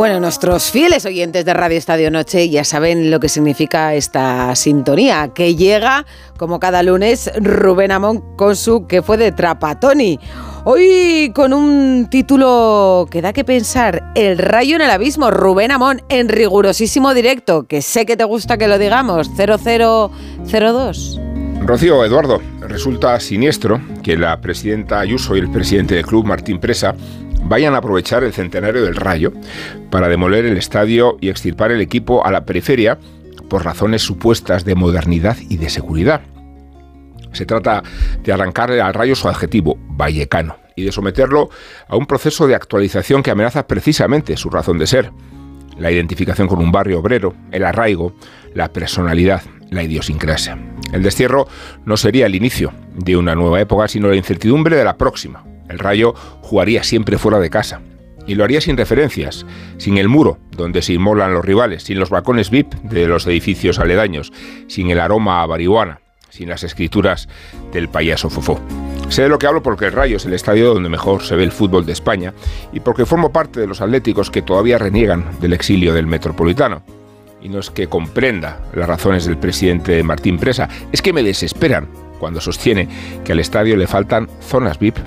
Bueno, nuestros fieles oyentes de Radio Estadio Noche ya saben lo que significa esta sintonía, que llega, como cada lunes, Rubén Amón con su que fue de Trapatoni. Hoy con un título que da que pensar, El rayo en el abismo, Rubén Amón en rigurosísimo directo, que sé que te gusta que lo digamos, 0002. Rocío Eduardo, resulta siniestro que la presidenta Ayuso y el presidente del club, Martín Presa, vayan a aprovechar el centenario del Rayo para demoler el estadio y extirpar el equipo a la periferia por razones supuestas de modernidad y de seguridad. Se trata de arrancarle al Rayo su adjetivo, vallecano, y de someterlo a un proceso de actualización que amenaza precisamente su razón de ser, la identificación con un barrio obrero, el arraigo, la personalidad, la idiosincrasia. El destierro no sería el inicio de una nueva época, sino la incertidumbre de la próxima, el Rayo jugaría siempre fuera de casa. Y lo haría sin referencias, sin el muro donde se inmolan los rivales, sin los balcones VIP de los edificios aledaños, sin el aroma a marihuana, sin las escrituras del payaso Fofó. Sé de lo que hablo porque el Rayo es el estadio donde mejor se ve el fútbol de España y porque formo parte de los atléticos que todavía reniegan del exilio del Metropolitano. Y no es que comprenda las razones del presidente Martín Presa, es que me desesperan cuando sostiene que al estadio le faltan zonas VIP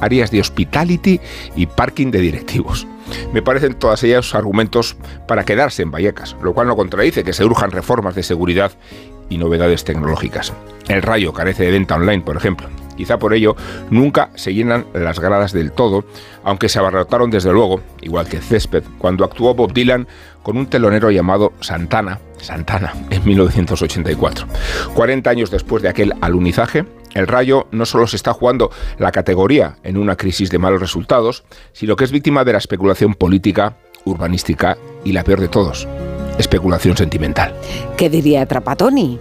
áreas de hospitality y parking de directivos. Me parecen todas ellas argumentos para quedarse en Vallecas, lo cual no contradice que se urjan reformas de seguridad y novedades tecnológicas. El rayo carece de venta online, por ejemplo. Quizá por ello nunca se llenan las gradas del todo, aunque se abarrotaron desde luego, igual que césped, cuando actuó Bob Dylan con un telonero llamado Santana, Santana, en 1984. 40 años después de aquel alunizaje, el Rayo no solo se está jugando la categoría en una crisis de malos resultados, sino que es víctima de la especulación política, urbanística y la peor de todos, especulación sentimental. ¿Qué diría Trapatoni?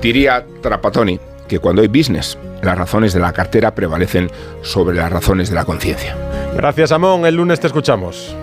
Diría Trapatoni que cuando hay business, las razones de la cartera prevalecen sobre las razones de la conciencia. Gracias, Amón. El lunes te escuchamos.